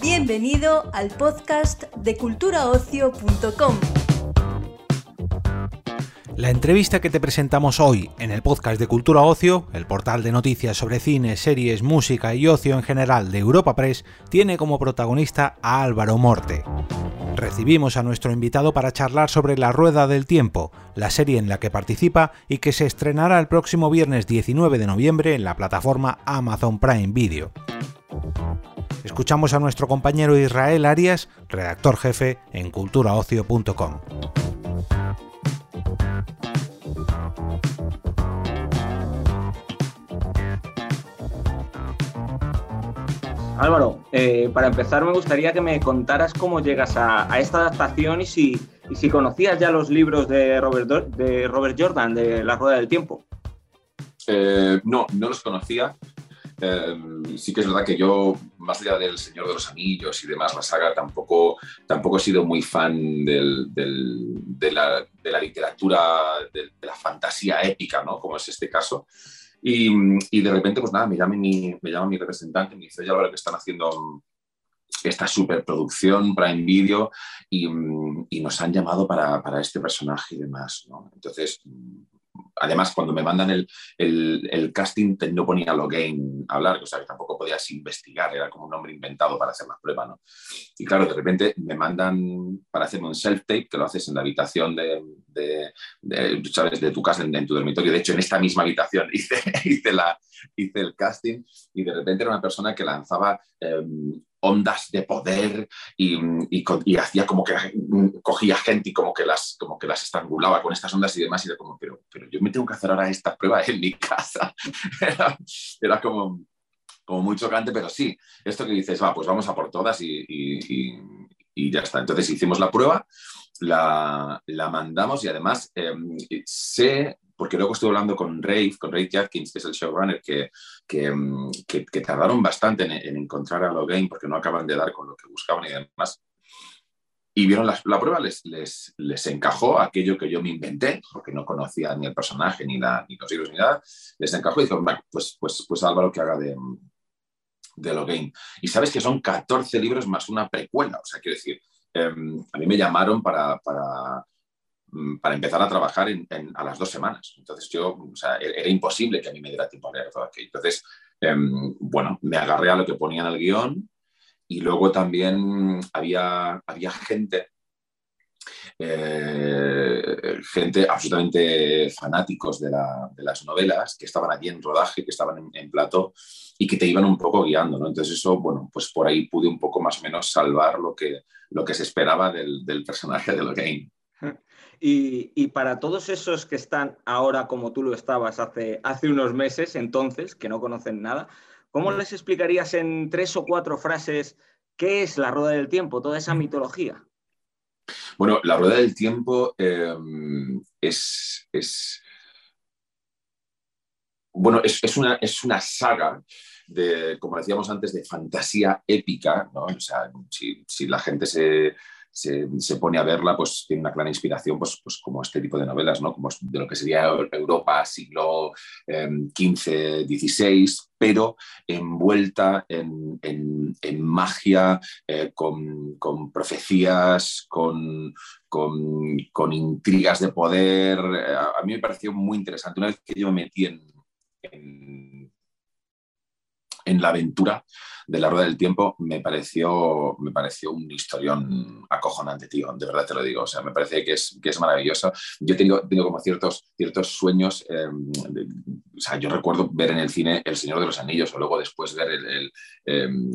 Bienvenido al podcast de culturaocio.com. La entrevista que te presentamos hoy en el podcast de Cultura Ocio, el portal de noticias sobre cine, series, música y ocio en general de Europa Press, tiene como protagonista a Álvaro Morte. Recibimos a nuestro invitado para charlar sobre La Rueda del Tiempo, la serie en la que participa y que se estrenará el próximo viernes 19 de noviembre en la plataforma Amazon Prime Video. Escuchamos a nuestro compañero Israel Arias, redactor jefe en culturaocio.com. Álvaro, eh, para empezar me gustaría que me contaras cómo llegas a, esta adaptación y si, conocías ya los libros de Robert, de Jordan, de La Rueda del Tiempo. Eh, no, no los conocía. Eh, sí que es verdad que yo, más allá del Señor de los Anillos y demás, la saga, tampoco, tampoco he sido muy fan de, la, de, literatura, de, la fantasía épica, ¿no? como es este caso. Y, y, de repente, pues nada, me llama mi, me llama mi representante, me dice, ya lo que están haciendo esta superproducción Prime Video y, y nos han llamado para, para, este personaje y demás. ¿no? Entonces, además, cuando me mandan el, el, casting, no ponía Logain a hablar, o sea, que tampoco podías investigar, era como un nombre inventado para hacer la prueba, ¿no? Y claro, de repente me mandan para hacerme un self-tape, que lo haces en la habitación de ¿sabes? de tu casa, en, tu dormitorio. De hecho, en esta misma habitación hice, hice, la, hice el casting y de repente era una persona que lanzaba em, ondas de poder y, hacía como que cogía gente y como que las, como que las estrangulaba con estas ondas y demás. Y era como, pero, pero yo me tengo que hacer ahora esta prueba en mi casa. era, como, como muy chocante, pero sí, esto que dices, va, pues vamos a por todas y, ya está. Entonces hicimos la prueba, la, la mandamos y además em, sé porque luego estuve hablando con Ray, con Ray Jadkins, que es el showrunner, que, que, mm, tardaron bastante en, encontrar a Logain porque no acaban de dar con lo que buscaban y demás. Y vieron la, la prueba, les, les, les, encajó aquello que yo me inventé, porque no conocía ni el personaje, ni, la, ni los libros, ni nada. Les encajó y dijeron, pues, pues, pues Álvaro que haga de, de Logain. Y sabes que son 14 libros más una precuela. O sea, quiero decir, em, a mí me llamaron para, para para empezar a trabajar a las dos semanas. Entonces yo, e-, era imposible que a mí me diera tiempo a leer todo aquello. Entonces, em, bueno, me agarré a lo que ponía en el guion y luego también había, había gente, eh, gente absolutamente fanáticos de, las novelas que estaban allí en rodaje, que estaban en, en plato y que te iban un poco guiando, ¿no? Entonces eso, bueno, pues por ahí pude un poco más o menos salvar lo que, lo que se esperaba del, del personaje de Lorraine. Y, para todos esos que están ahora como tú lo estabas hace, hace unos meses, entonces, que no conocen nada, ¿cómo les explicarías en tres o cuatro frases qué es la rueda del tiempo, toda esa mitología? Bueno, la rueda del tiempo em, es, es, bueno, es, una, es una saga de, como decíamos antes, de fantasía épica, ¿no? O sea, si la gente se, se, pone a verla, pues tiene una clara inspiración, pues, pues como este tipo de novelas, ¿no? Como de lo que sería Europa siglo XV, eh, XVI, pero envuelta en, magia, eh, con, profecías, con, con, intrigas de poder. Eh, a mí me pareció muy interesante. Una vez que yo me metí en, en la aventura, de la Rueda del Tiempo me pareció, me pareció un historión acojonante, tío, de verdad te lo digo, o sea, me parece que es, que es maravilloso. Yo tengo, tengo como ciertos, ciertos sueños, em, o sea, yo recuerdo ver en el cine El Señor de los Anillos o luego después ver el, el, em,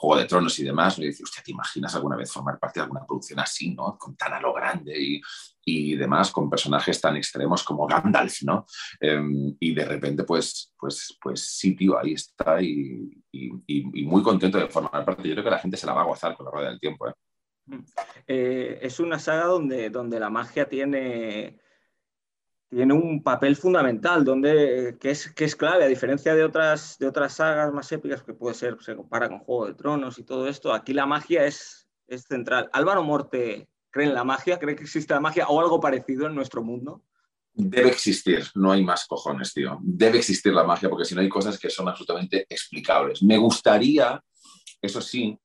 Juego de Tronos y demás, me dice, hostia, ¿te imaginas alguna vez formar parte de alguna producción así, ¿no? Con tan a lo grande y, y demás, con personajes tan extremos como Gandalf, ¿no? Em, y de repente, pues, pues, pues sí, tío, ahí está y, muy contento de formar parte. Yo creo que la gente se la va a gozar con la rueda del tiempo. ¿eh? Mm. Eh, es una saga donde, donde la magia tiene, tiene un papel fundamental, donde, que, es, que es clave, a diferencia de otras, de otras sagas más épicas que puede ser, se compara con Juego de Tronos y todo esto, aquí la magia es, es central. Álvaro Morte cree en la magia, cree que existe la magia o algo parecido en nuestro mundo. Debe existir, no hay más cojones, tío. Debe existir la magia, porque si no hay cosas que son absolutamente explicables. Me gustaría, eso sí,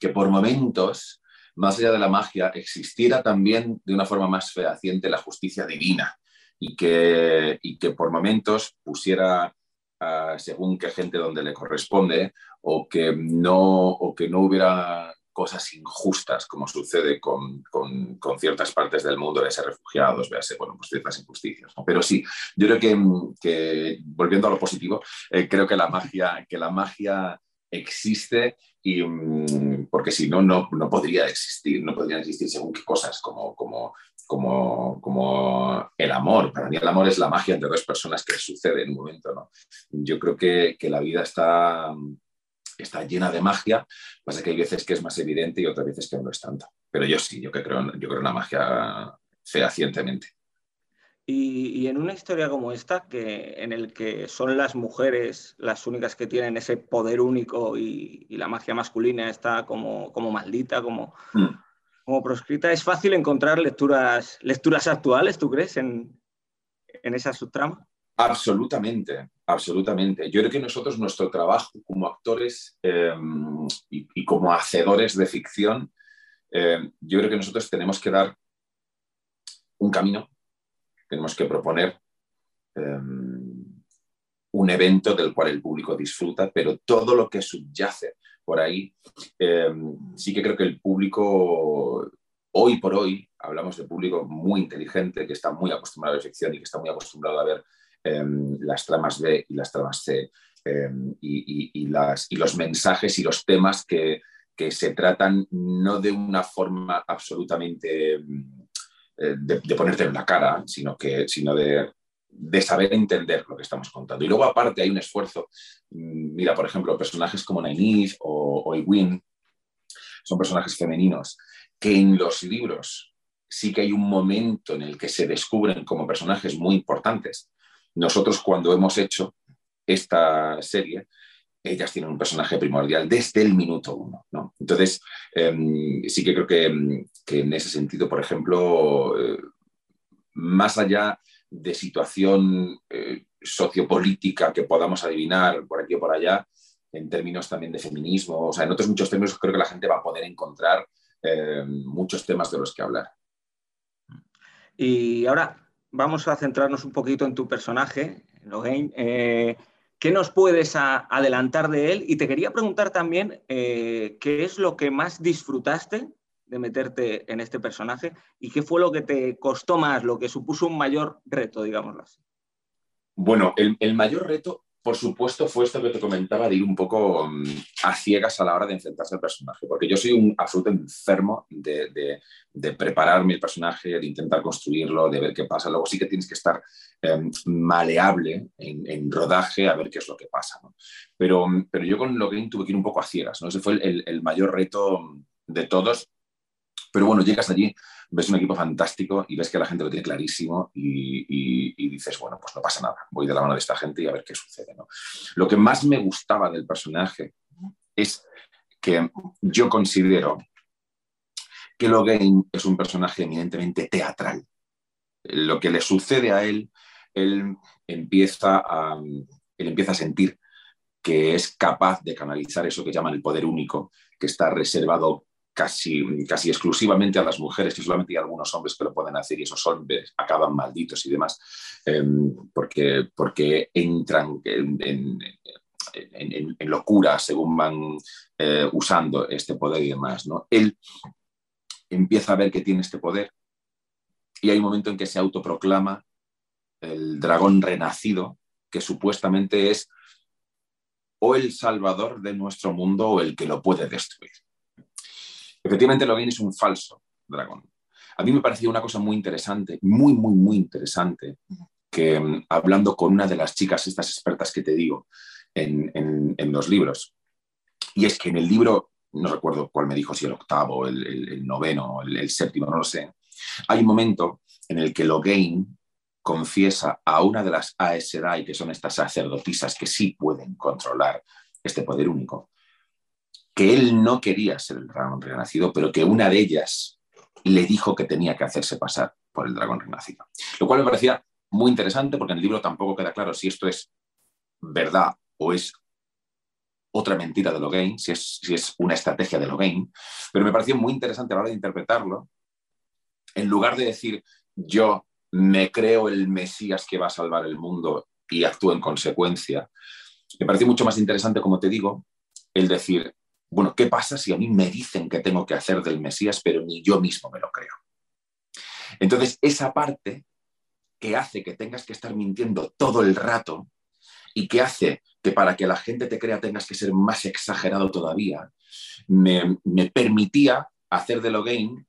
que por momentos, más allá de la magia, existiera también de una forma más fehaciente la justicia divina y que, y que por momentos pusiera según qué gente donde le corresponde o que no, o que no hubiera cosas injustas como sucede con, con, ciertas partes del mundo, véase refugiados, véase, bueno, pues ciertas injusticias. Pero sí, yo creo que, que volviendo a lo positivo, eh, creo que la magia, que la magia existe y mm, porque si no, no, no podría existir, no podrían existir según qué cosas como, como como, como el amor. Para mí el amor es la magia entre dos personas que sucede en un momento. ¿no? Yo creo que, que la vida está, está llena de magia, pasa que hay veces que es más evidente y otras veces que no lo es tanto. Pero yo sí, yo, que creo, yo creo en la magia fehacientemente. Y, y, en una historia como esta, que, en el que son las mujeres las únicas que tienen ese poder único y, y la magia masculina está como, como maldita, como... Mm como proscrita, ¿es fácil encontrar lecturas, lecturas actuales, tú crees, en, en esa subtrama? Absolutamente, absolutamente. Yo creo que nosotros, nuestro trabajo como actores em, y, como hacedores de ficción, em, yo creo que nosotros tenemos que dar un camino, tenemos que proponer em, un evento del cual el público disfruta, pero todo lo que subyace por ahí, eh, sí que creo que el público, hoy por hoy, hablamos de público muy inteligente, que está muy acostumbrado a la ficción y que está muy acostumbrado a ver eh, las tramas B y las tramas C eh, y, las, y los mensajes y los temas que, se tratan no de una forma absolutamente de, de, ponerte en la cara, sino, que, sino de de saber entender lo que estamos contando. Y luego aparte hay un esfuerzo, mm, mira, por ejemplo, personajes como Nynaeve o, o Ewin son personajes femeninos que en los libros sí que hay un momento en el que se descubren como personajes muy importantes. Nosotros cuando hemos hecho esta serie, ellas tienen un personaje primordial desde el minuto uno. ¿no? Entonces, em, sí que creo que, que, en ese sentido, por ejemplo, eh, más allá de situación eh, sociopolítica que podamos adivinar por aquí o por allá, en términos también de feminismo, o sea, en otros muchos términos creo que la gente va a poder encontrar eh, muchos temas de los que hablar. Y ahora vamos a centrarnos un poquito en tu personaje, Logain. Eh, ¿Qué nos puedes adelantar de él? Y te quería preguntar también qué es lo que más disfrutaste de meterte en este personaje y qué fue lo que te costó más, lo que supuso un mayor reto, digámoslo así. Bueno, el, mayor reto, por supuesto, fue esto que te comentaba de ir un poco mm, a ciegas a la hora de enfrentarse al personaje, porque yo soy un absoluto enfermo de, de, prepararme el personaje, de intentar construirlo, de ver qué pasa. Luego sí que tienes que estar em, maleable en, rodaje a ver qué es lo que pasa. Pero, pero yo con Logan tuve que ir un poco a ciegas. ¿no? Ese fue el, el mayor reto de todos pero bueno, llegas allí, ves un equipo fantástico y ves que la gente lo tiene clarísimo y, dices, bueno, pues no pasa nada, voy de la mano de esta gente y a ver qué sucede. Lo que más me gustaba del personaje es que yo considero que Logain es un personaje eminentemente teatral. Lo que le sucede a él, él empieza a, él empieza a sentir que es capaz de canalizar eso que llaman el poder único, que está reservado casi, casi exclusivamente a las mujeres, que solamente hay algunos hombres que lo pueden hacer y esos hombres acaban malditos y demás, em, porque, porque entran en, locura según van eh, usando este poder y demás. ¿no? Él empieza a ver que tiene este poder y hay un momento en que se autoproclama el dragón renacido, que supuestamente es o el salvador de nuestro mundo o el que lo puede destruir. Efectivamente, Logan es un falso dragón. A mí me parecía una cosa muy interesante, muy, muy, muy interesante, que mm, hablando con una de las chicas, estas expertas que te digo, en, los libros, y es que en el libro, no recuerdo cuál me dijo, si el octavo, el, el, noveno, el, el, séptimo, no lo sé, hay un momento en el que Logain confiesa a una de las Aes Sedai, que son estas sacerdotisas que sí pueden controlar este poder único, que él no quería ser el dragón renacido, pero que una de ellas le dijo que tenía que hacerse pasar por el dragón renacido. Lo cual me parecía muy interesante porque en el libro tampoco queda claro si esto es verdad o es otra mentira de Logain, si es, si es una estrategia de Logain, pero me pareció muy interesante a la hora de interpretarlo, en lugar de decir yo me creo el Mesías que va a salvar el mundo y actúo en consecuencia, me pareció mucho más interesante, como te digo, el decir, bueno, ¿qué pasa si a mí me dicen que tengo que hacer del Mesías, pero ni yo mismo me lo creo? Entonces, esa parte que hace que tengas que estar mintiendo todo el rato y que hace que para que la gente te crea tengas que ser más exagerado todavía, me, permitía hacer de Logain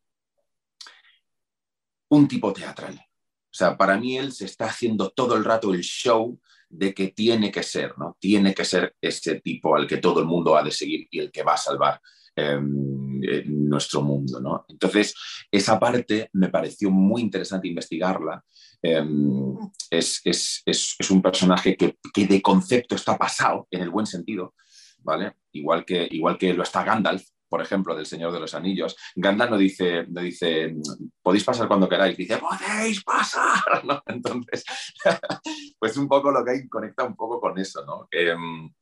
un tipo teatral. O sea, para mí él se está haciendo todo el rato el show de que tiene que ser, ¿no? Tiene que ser ese tipo al que todo el mundo ha de seguir y el que va a salvar em, eh, nuestro mundo, ¿no? Entonces, esa parte me pareció muy interesante investigarla Em, es, un personaje que, de concepto está pasado, en el buen sentido, ¿vale? Igual que, igual que lo está Gandalf, por ejemplo, del Señor de los Anillos. Gandalf no dice, no dice podéis pasar cuando queráis, dice, podéis pasar, Entonces, pues un poco lo que hay conecta un poco con eso, ¿no? Em,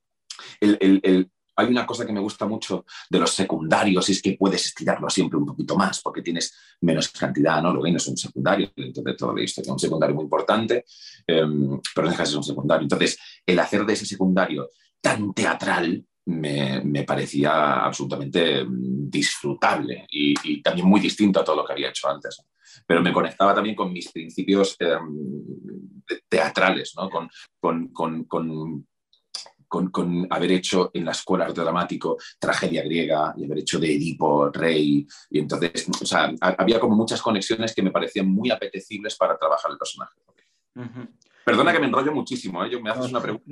el, hay una cosa que me gusta mucho de los secundarios y es que puedes estirarlo siempre un poquito más porque tienes menos cantidad, ¿no? Lo que no es un secundario de todo esto, es un secundario muy importante, em, pero no deja de ser un secundario. Entonces, el hacer de ese secundario tan teatral me, parecía absolutamente disfrutable y, también muy distinto a todo lo que había hecho antes. Pero me conectaba también con mis principios em, teatrales, ¿no? con, con, con con, haber hecho en la escuela arte dramático tragedia griega y haber hecho de Edipo, rey. Y entonces, o sea, había como muchas conexiones que me parecían muy apetecibles para trabajar el personaje. Perdona que me enrollo muchísimo, ¿eh? Yo me haces una pregunta.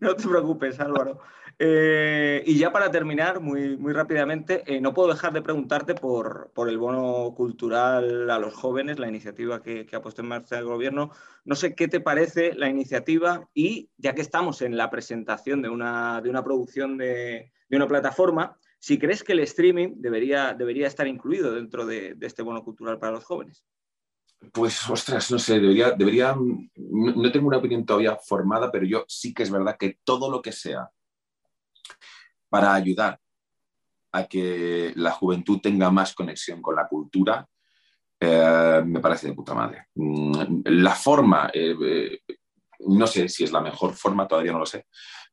No te, preocupes, Álvaro. Eh, y ya para terminar, muy, muy rápidamente, eh, no puedo dejar de preguntarte por, por, el bono cultural a los jóvenes, la iniciativa que, ha puesto en marcha el gobierno. No sé qué te parece la iniciativa y ya que estamos en la presentación de una, de una producción de, de, una plataforma, si crees que el streaming debería, debería estar incluido dentro de este bono cultural para los jóvenes. Pues, ostras, no sé, debería, debería, no, tengo una opinión todavía formada, pero yo sí que es verdad que todo lo que sea para ayudar a que la juventud tenga más conexión con la cultura, eh, me parece de puta madre. Mm, la forma, eh, eh, no sé si es la mejor forma, todavía no lo sé,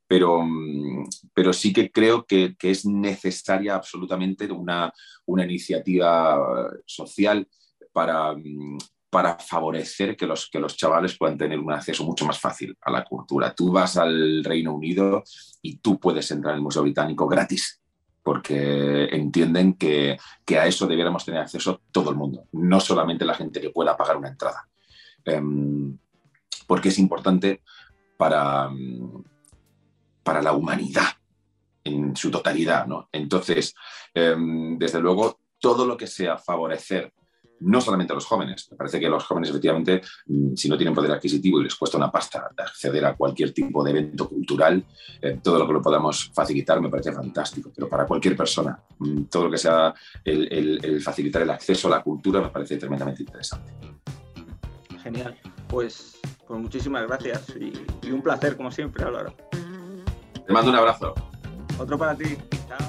pero, mm, pero sí que creo que, que es necesaria absolutamente una, una iniciativa social para, mm, para favorecer que los, que los chavales puedan tener un acceso mucho más fácil a la cultura. Tú vas al Reino Unido y tú puedes entrar en el Museo Británico gratis, porque entienden que, a eso debiéramos tener acceso todo el mundo, no solamente la gente que pueda pagar una entrada. Em, porque es importante para, para la humanidad en su totalidad. ¿no? Entonces, em, desde luego, todo lo que sea favorecer no solamente a los jóvenes. Me parece que los jóvenes, efectivamente, mm, si no tienen poder adquisitivo y les cuesta una pasta acceder a cualquier tipo de evento cultural, eh, todo lo que lo podamos facilitar me parece fantástico. Pero para cualquier persona, mm, todo lo que sea el, facilitar el acceso a la cultura me parece tremendamente interesante. Genial. Pues, pues muchísimas gracias y, y un placer, como siempre, Álvaro. Te mando un abrazo. Otro para ti. Chao.